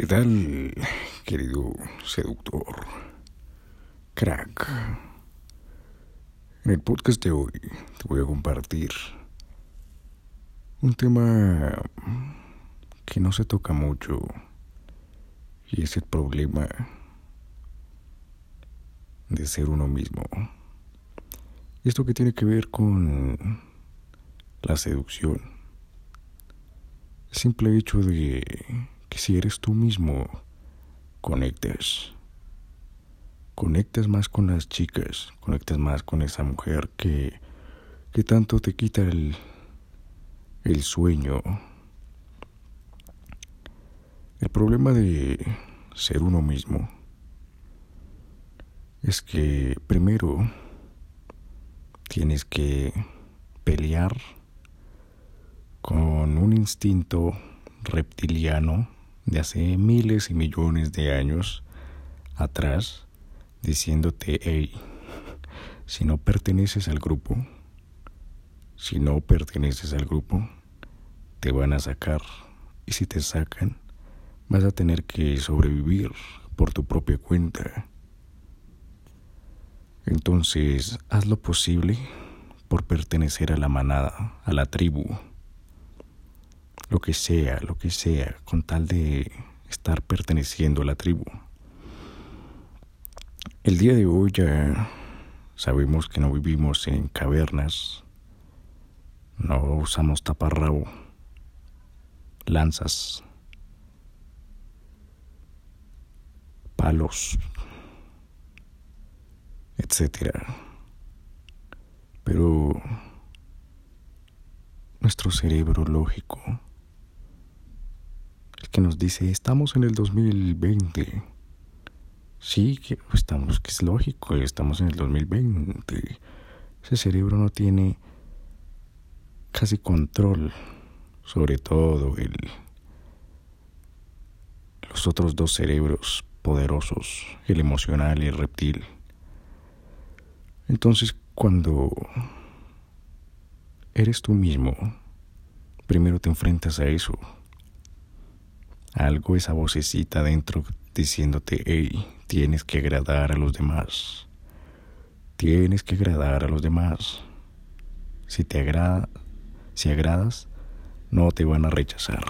¿Qué tal, querido seductor? Crack. En el podcast de hoy te voy a compartir un tema que no se toca mucho y es el problema de ser uno mismo. Esto que tiene que ver con la seducción. El simple hecho de que si eres tú mismo, conectas. Conectas más con las chicas, conectas más con esa mujer que, que tanto te quita el, el sueño. El problema de ser uno mismo es que primero tienes que pelear con un instinto reptiliano de hace miles y millones de años atrás diciéndote, hey, si no perteneces al grupo, si no perteneces al grupo, te van a sacar. Y si te sacan, vas a tener que sobrevivir por tu propia cuenta. Entonces, haz lo posible por pertenecer a la manada, a la tribu lo que sea, lo que sea, con tal de estar perteneciendo a la tribu. El día de hoy ya sabemos que no vivimos en cavernas, no usamos taparrabo, lanzas, palos, etcétera. Pero nuestro cerebro lógico que nos dice, estamos en el 2020. Sí, que estamos, que es lógico, estamos en el 2020. Ese cerebro no tiene casi control sobre todo el, los otros dos cerebros poderosos, el emocional y el reptil. Entonces, cuando eres tú mismo, primero te enfrentas a eso algo esa vocecita dentro diciéndote, hey, tienes que agradar a los demás. Tienes que agradar a los demás. Si te agrada, si agradas, no te van a rechazar.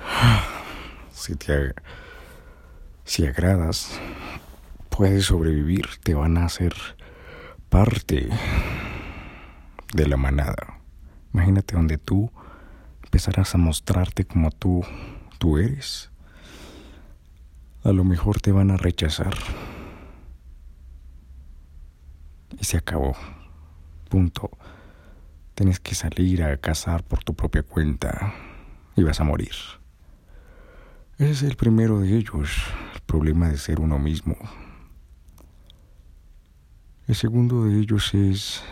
Si te si agradas, puedes sobrevivir, te van a hacer parte de la manada. Imagínate donde tú empezarás a mostrarte como tú, tú eres, a lo mejor te van a rechazar. Y se acabó. Punto. Tienes que salir a cazar por tu propia cuenta y vas a morir. Ese es el primero de ellos, el problema de ser uno mismo. El segundo de ellos es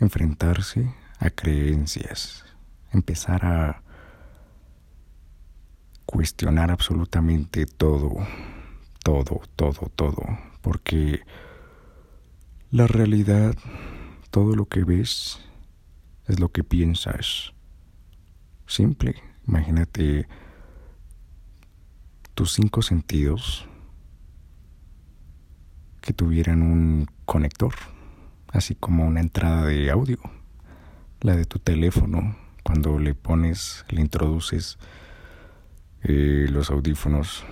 enfrentarse a creencias, empezar a cuestionar absolutamente todo, todo, todo, todo, porque la realidad, todo lo que ves es lo que piensas. Simple, imagínate tus cinco sentidos que tuvieran un conector, así como una entrada de audio la de tu teléfono, cuando le pones, le introduces eh, los audífonos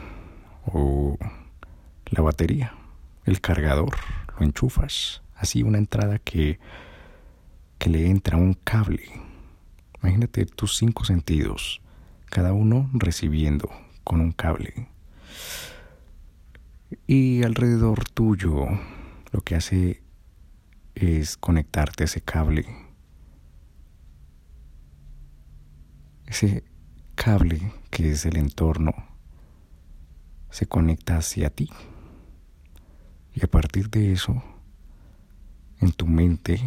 o la batería, el cargador, lo enchufas, así una entrada que, que le entra un cable. Imagínate tus cinco sentidos, cada uno recibiendo con un cable. Y alrededor tuyo lo que hace es conectarte a ese cable Ese cable que es el entorno se conecta hacia ti. Y a partir de eso, en tu mente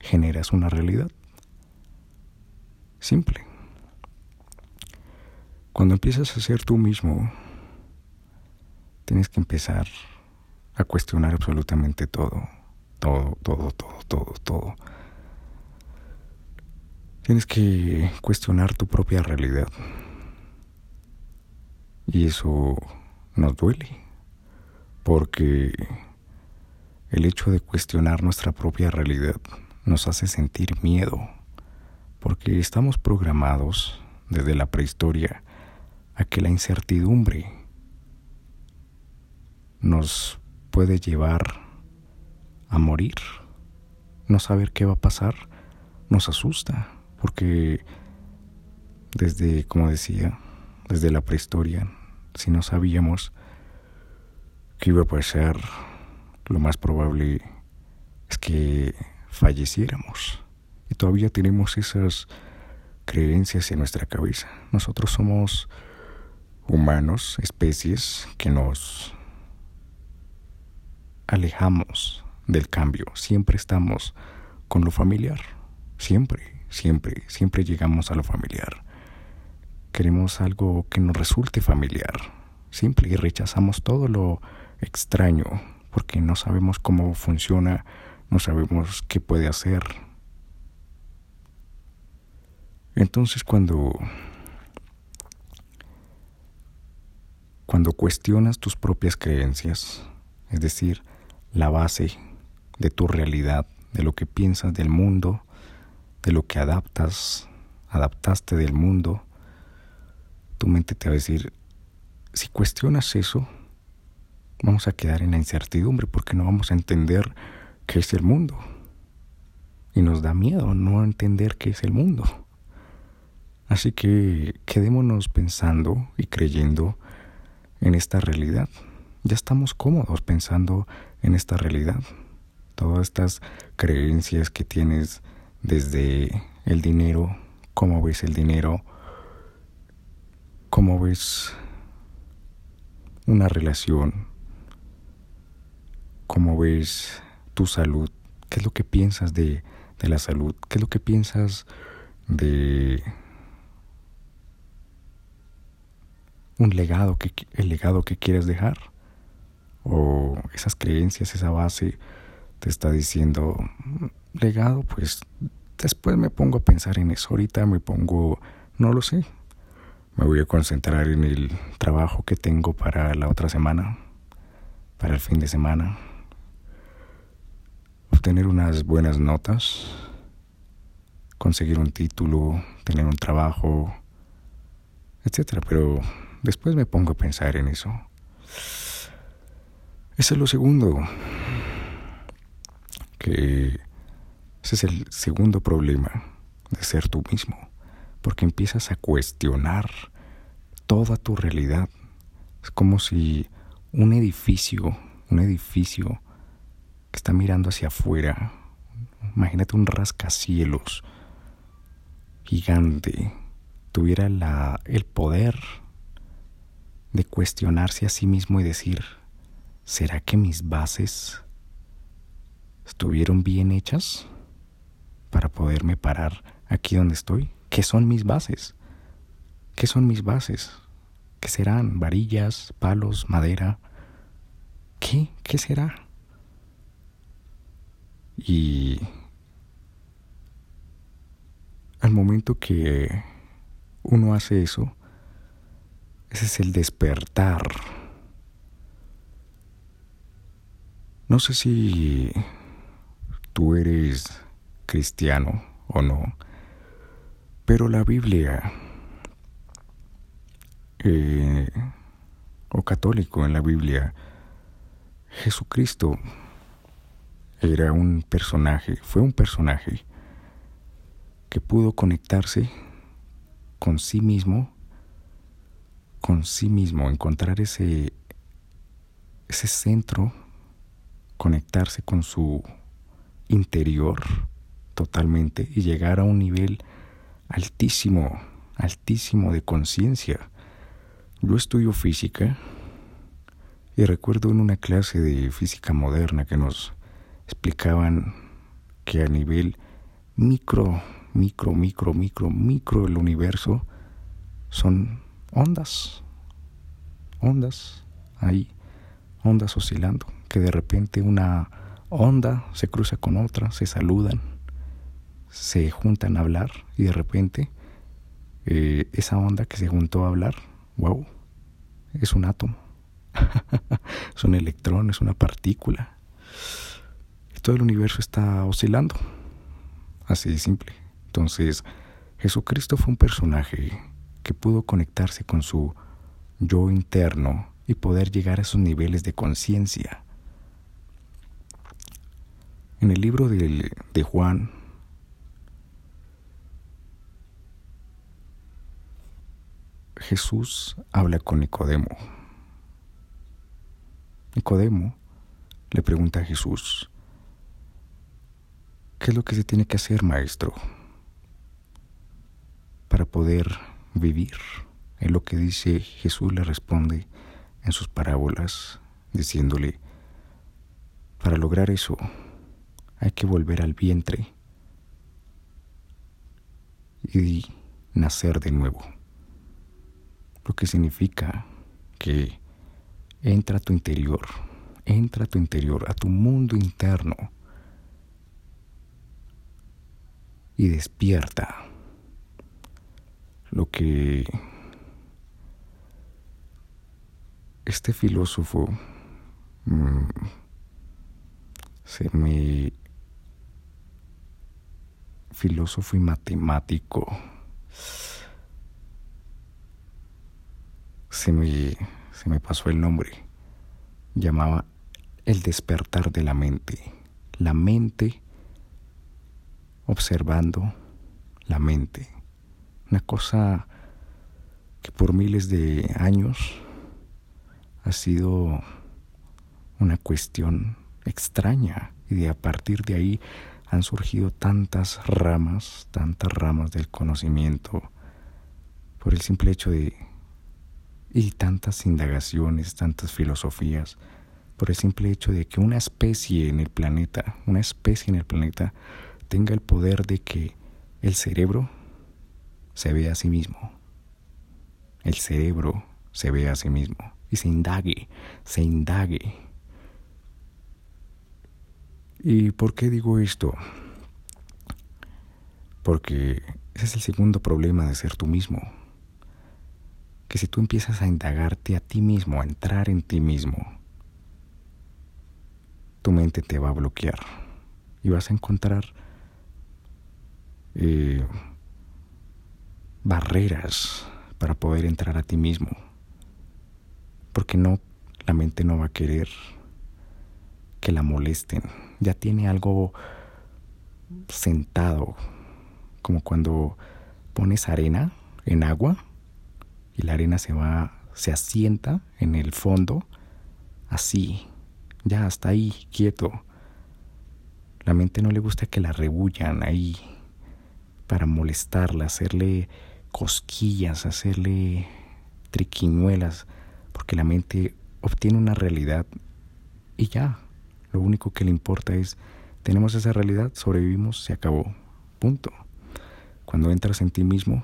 generas una realidad. Simple. Cuando empiezas a ser tú mismo, tienes que empezar a cuestionar absolutamente todo. Todo, todo, todo, todo, todo. Tienes que cuestionar tu propia realidad. Y eso nos duele, porque el hecho de cuestionar nuestra propia realidad nos hace sentir miedo, porque estamos programados desde la prehistoria a que la incertidumbre nos puede llevar a morir. No saber qué va a pasar nos asusta, porque desde, como decía, desde la prehistoria, si no sabíamos qué iba a pasar, lo más probable es que falleciéramos. Y todavía tenemos esas creencias en nuestra cabeza. Nosotros somos humanos, especies que nos alejamos del cambio. Siempre estamos con lo familiar. Siempre, siempre, siempre llegamos a lo familiar. Queremos algo que nos resulte familiar. Siempre rechazamos todo lo extraño porque no sabemos cómo funciona, no sabemos qué puede hacer. Entonces cuando cuando cuestionas tus propias creencias, es decir, la base de tu realidad, de lo que piensas del mundo, de lo que adaptas, adaptaste del mundo, tu mente te va a decir, si cuestionas eso, vamos a quedar en la incertidumbre porque no vamos a entender qué es el mundo. Y nos da miedo no entender qué es el mundo. Así que quedémonos pensando y creyendo en esta realidad. Ya estamos cómodos pensando en esta realidad. Todas estas creencias que tienes desde el dinero, cómo ves el dinero, cómo ves una relación, cómo ves tu salud, qué es lo que piensas de, de la salud, qué es lo que piensas de un legado que el legado que quieres dejar o esas creencias, esa base te está diciendo legado, pues después me pongo a pensar en eso. Ahorita me pongo, no lo sé, me voy a concentrar en el trabajo que tengo para la otra semana, para el fin de semana, obtener unas buenas notas, conseguir un título, tener un trabajo, etcétera. Pero después me pongo a pensar en eso. Ese es lo segundo. Que ese es el segundo problema de ser tú mismo. Porque empiezas a cuestionar toda tu realidad. Es como si un edificio, un edificio que está mirando hacia afuera, imagínate un rascacielos gigante, tuviera la, el poder de cuestionarse a sí mismo y decir, ¿Será que mis bases estuvieron bien hechas para poderme parar aquí donde estoy? ¿Qué son mis bases? ¿Qué son mis bases? ¿Qué serán? ¿Varillas, palos, madera? ¿Qué? ¿Qué será? Y al momento que uno hace eso, ese es el despertar No sé si tú eres cristiano o no, pero la Biblia eh, o católico en la Biblia, Jesucristo era un personaje, fue un personaje que pudo conectarse con sí mismo, con sí mismo, encontrar ese, ese centro conectarse con su interior totalmente y llegar a un nivel altísimo, altísimo de conciencia. Yo estudio física y recuerdo en una clase de física moderna que nos explicaban que a nivel micro, micro, micro, micro, micro del universo son ondas, ondas ahí, ondas oscilando que de repente una onda se cruza con otra, se saludan, se juntan a hablar y de repente eh, esa onda que se juntó a hablar, wow, es un átomo, es un electrón, es una partícula. Todo el universo está oscilando, así de simple. Entonces, Jesucristo fue un personaje que pudo conectarse con su yo interno y poder llegar a esos niveles de conciencia. En el libro de Juan, Jesús habla con Nicodemo. Nicodemo le pregunta a Jesús, ¿qué es lo que se tiene que hacer, maestro, para poder vivir? En lo que dice Jesús le responde en sus parábolas, diciéndole, para lograr eso hay que volver al vientre y nacer de nuevo lo que significa que entra a tu interior, entra a tu interior, a tu mundo interno y despierta lo que este filósofo mm, se me filósofo y matemático se me, se me pasó el nombre. Llamaba el despertar de la mente. La mente observando la mente. Una cosa que por miles de años ha sido una cuestión extraña y de a partir de ahí han surgido tantas ramas, tantas ramas del conocimiento por el simple hecho de y tantas indagaciones, tantas filosofías, por el simple hecho de que una especie en el planeta, una especie en el planeta, tenga el poder de que el cerebro se vea a sí mismo. El cerebro se vea a sí mismo y se indague, se indague. ¿Y por qué digo esto? Porque ese es el segundo problema de ser tú mismo que si tú empiezas a indagarte a ti mismo, a entrar en ti mismo, tu mente te va a bloquear y vas a encontrar eh, barreras para poder entrar a ti mismo, porque no, la mente no va a querer que la molesten, ya tiene algo sentado, como cuando pones arena en agua y la arena se va, se asienta en el fondo, así, ya hasta ahí, quieto. La mente no le gusta que la rebullan ahí para molestarla, hacerle cosquillas, hacerle triquiñuelas, porque la mente obtiene una realidad y ya, lo único que le importa es, tenemos esa realidad, sobrevivimos, se acabó, punto. Cuando entras en ti mismo,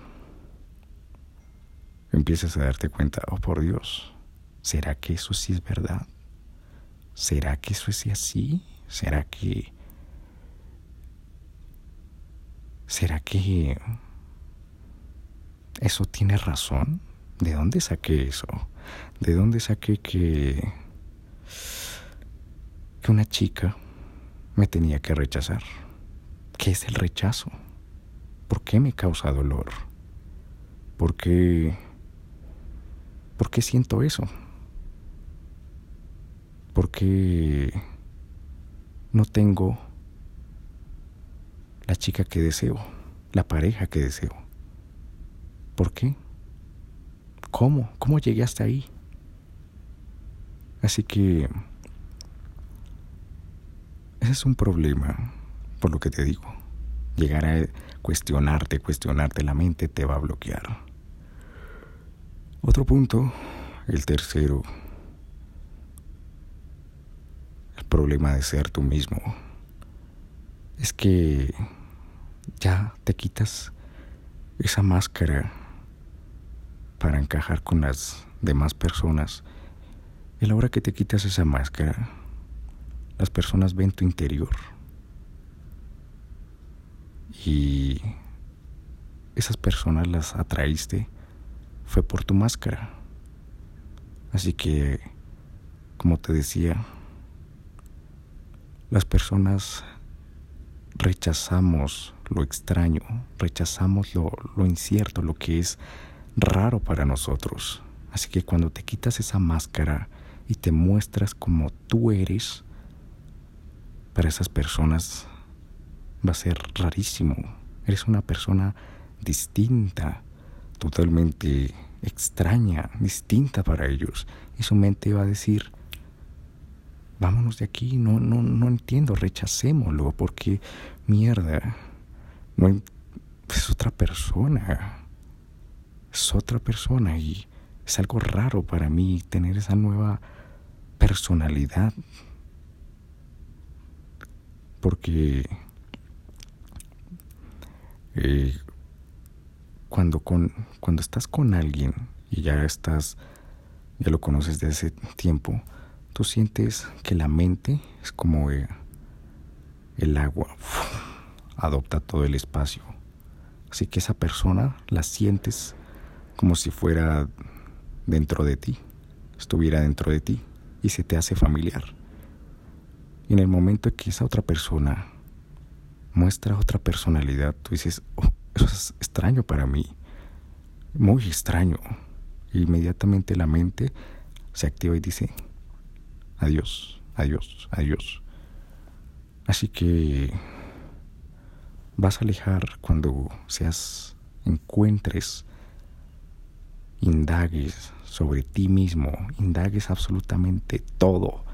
empiezas a darte cuenta, oh por Dios, ¿será que eso sí es verdad? ¿Será que eso es así? ¿Será que... ¿Será que... ¿Eso tiene razón? ¿De dónde saqué eso? ¿De dónde saqué que... que una chica me tenía que rechazar? ¿Qué es el rechazo? ¿Por qué me causa dolor? ¿Por qué ¿Por qué siento eso? ¿Por qué no tengo la chica que deseo, la pareja que deseo? ¿Por qué? ¿Cómo? ¿Cómo llegué hasta ahí? Así que ese es un problema, por lo que te digo. Llegar a cuestionarte, cuestionarte la mente te va a bloquear. Otro punto, el tercero, el problema de ser tú mismo, es que ya te quitas esa máscara para encajar con las demás personas. Y la hora que te quitas esa máscara, las personas ven tu interior. Y esas personas las atraíste fue por tu máscara. Así que, como te decía, las personas rechazamos lo extraño, rechazamos lo, lo, incierto, lo que es raro para nosotros. Así que cuando te quitas esa máscara y te muestras como tú eres, para esas personas va a ser rarísimo. Eres una persona distinta, totalmente extraña, distinta para ellos. Y su mente va a decir, vámonos de aquí, no, no, no entiendo, rechacémoslo, porque mierda, no, es otra persona, es otra persona y es algo raro para mí tener esa nueva personalidad, porque eh, cuando, con, cuando estás con alguien y ya estás, ya lo conoces de hace tiempo, tú sientes que la mente es como eh, el agua, adopta todo el espacio. Así que esa persona la sientes como si fuera dentro de ti, estuviera dentro de ti y se te hace familiar. Y en el momento que esa otra persona muestra otra personalidad, tú dices, oh, eso es extraño para mí, muy extraño. inmediatamente la mente se activa y dice, adiós, adiós, adiós. Así que vas a alejar cuando seas, encuentres, indagues sobre ti mismo, indagues absolutamente todo,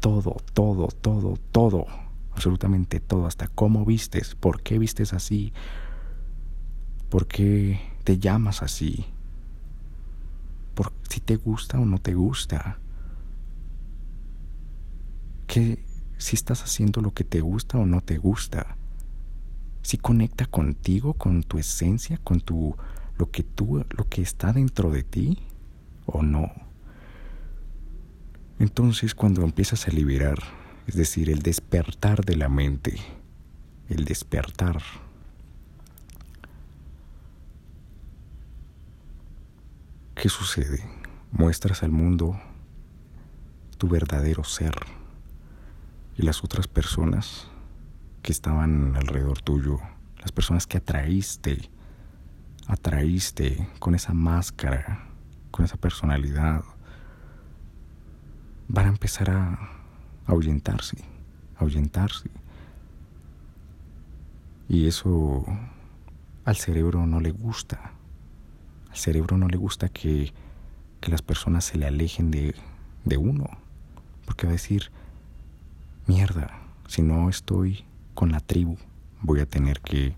todo, todo, todo, todo, absolutamente todo, hasta cómo vistes, por qué vistes así, por qué te llamas así, por si te gusta o no te gusta, que si estás haciendo lo que te gusta o no te gusta, si conecta contigo, con tu esencia, con tu lo que tú lo que está dentro de ti o no. Entonces cuando empiezas a liberar, es decir, el despertar de la mente, el despertar ¿Qué sucede? Muestras al mundo tu verdadero ser y las otras personas que estaban alrededor tuyo, las personas que atraíste, atraíste con esa máscara, con esa personalidad, van a empezar a ahuyentarse, ahuyentarse. Y eso al cerebro no le gusta. Al cerebro no le gusta que, que las personas se le alejen de, de uno. Porque va a decir, mierda, si no estoy con la tribu, voy a tener que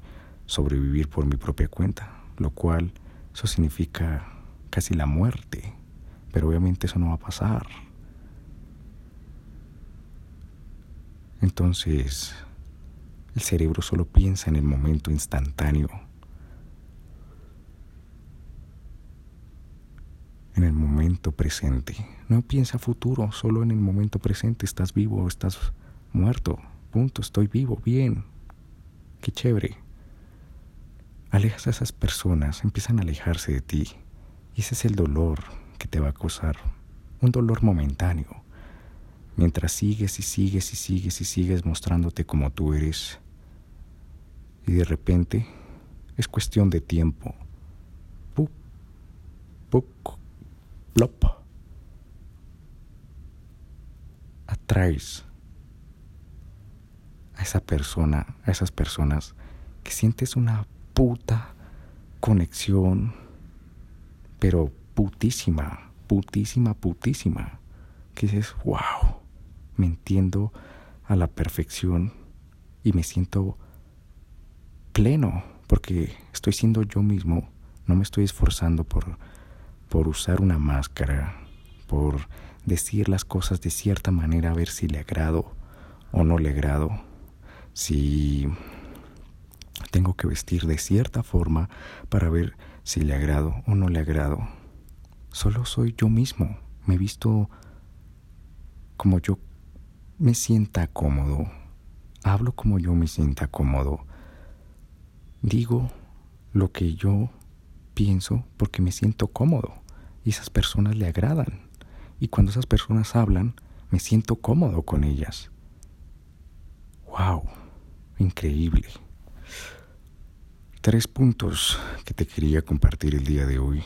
sobrevivir por mi propia cuenta. Lo cual, eso significa casi la muerte. Pero obviamente eso no va a pasar. Entonces, el cerebro solo piensa en el momento instantáneo. En el momento presente. No piensa futuro, solo en el momento presente. Estás vivo o estás muerto. Punto, estoy vivo, bien. Qué chévere. Alejas a esas personas, empiezan a alejarse de ti. Y ese es el dolor que te va a causar. Un dolor momentáneo mientras sigues y sigues y sigues y sigues mostrándote como tú eres. Y de repente es cuestión de tiempo. Pup, plop. Atraes a esa persona, a esas personas que sientes una puta conexión, pero putísima, putísima, putísima. Que dices, wow me entiendo a la perfección y me siento pleno porque estoy siendo yo mismo, no me estoy esforzando por, por usar una máscara, por decir las cosas de cierta manera a ver si le agrado o no le agrado, si tengo que vestir de cierta forma para ver si le agrado o no le agrado. Solo soy yo mismo, me visto como yo me sienta cómodo, hablo como yo me sienta cómodo, digo lo que yo pienso porque me siento cómodo y esas personas le agradan. Y cuando esas personas hablan, me siento cómodo con ellas. ¡Wow! Increíble. Tres puntos que te quería compartir el día de hoy,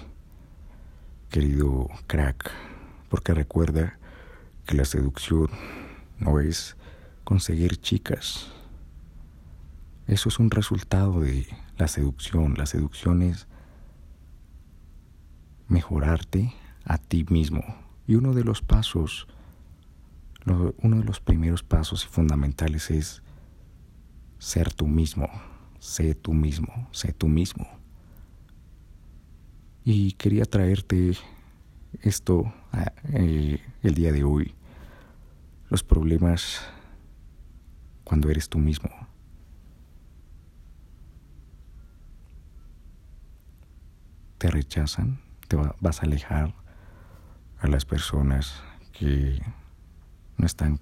querido crack, porque recuerda que la seducción no es conseguir chicas. Eso es un resultado de la seducción. La seducción es mejorarte a ti mismo. Y uno de los pasos, uno de los primeros pasos y fundamentales es ser tú mismo, sé tú mismo, sé tú mismo. Y quería traerte esto eh, el día de hoy, los problemas cuando eres tú mismo. Te rechazan, te vas a alejar a las personas que no están,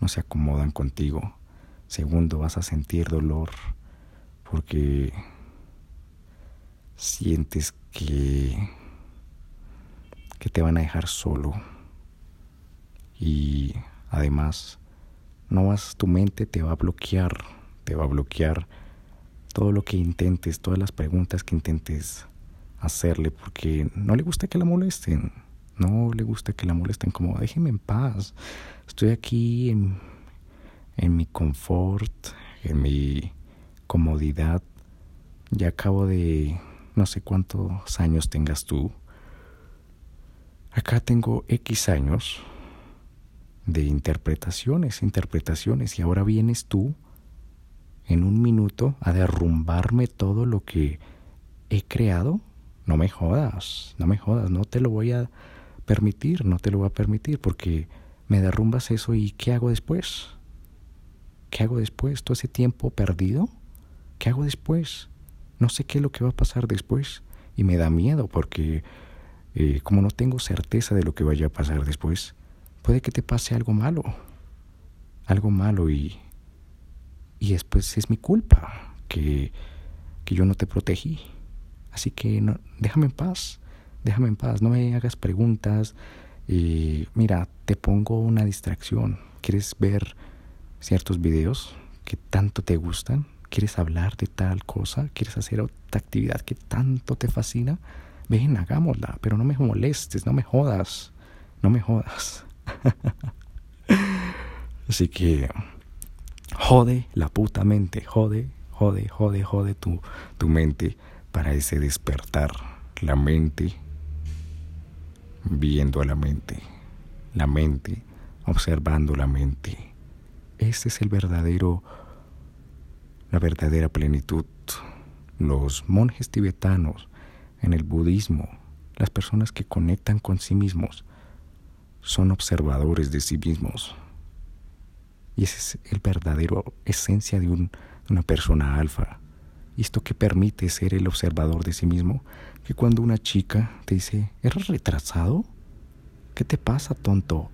no se acomodan contigo. Segundo, vas a sentir dolor porque sientes que, que te van a dejar solo. Y además, no vas, tu mente te va a bloquear, te va a bloquear todo lo que intentes, todas las preguntas que intentes hacerle porque no le gusta que la molesten. No le gusta que la molesten como déjeme en paz. Estoy aquí en, en mi confort, en mi comodidad. Ya acabo de no sé cuántos años tengas tú. Acá tengo X años de interpretaciones, interpretaciones, y ahora vienes tú en un minuto a derrumbarme todo lo que he creado no me jodas, no me jodas, no te lo voy a permitir, no te lo voy a permitir porque me derrumbas eso y ¿qué hago después? ¿Qué hago después? ¿Todo ese tiempo perdido? ¿Qué hago después? No sé qué es lo que va a pasar después y me da miedo porque eh, como no tengo certeza de lo que vaya a pasar después, puede que te pase algo malo, algo malo y, y después es mi culpa que, que yo no te protegí. Así que no, déjame en paz, déjame en paz, no me hagas preguntas. Y mira, te pongo una distracción. ¿Quieres ver ciertos videos que tanto te gustan? ¿Quieres hablar de tal cosa? ¿Quieres hacer otra actividad que tanto te fascina? Ven, hagámosla, pero no me molestes, no me jodas, no me jodas. Así que jode la puta mente, jode, jode, jode, jode tu, tu mente para ese despertar, la mente viendo a la mente, la mente observando la mente. Ese es el verdadero, la verdadera plenitud. Los monjes tibetanos en el budismo, las personas que conectan con sí mismos, son observadores de sí mismos. Y esa es el verdadero esencia de, un, de una persona alfa. Esto que permite ser el observador de sí mismo, que cuando una chica te dice, ¿eres retrasado? ¿Qué te pasa, tonto?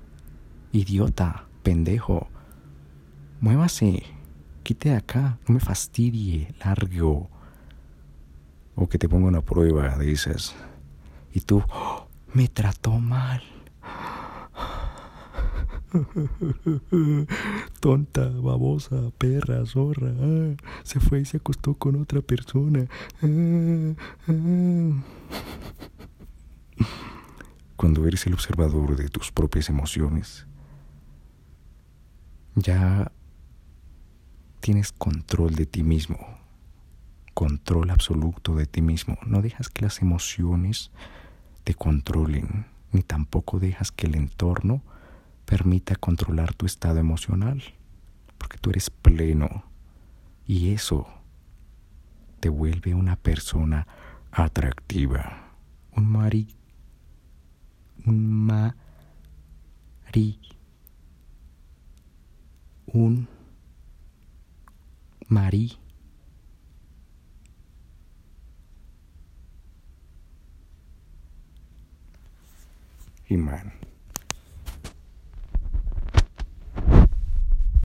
Idiota, pendejo. Muévase, quite de acá, no me fastidie, largo. O que te ponga una prueba esas. Y tú, ¡Oh! me trató mal. Tonta, babosa, perra, zorra. Ah, se fue y se acostó con otra persona. Ah. Cuando eres el observador de tus propias emociones, ya tienes control de ti mismo, control absoluto de ti mismo. No dejas que las emociones te controlen, ni tampoco dejas que el entorno permita controlar tu estado emocional, porque tú eres pleno y eso te vuelve una persona atractiva, un mari, un mari, un mari. Imán.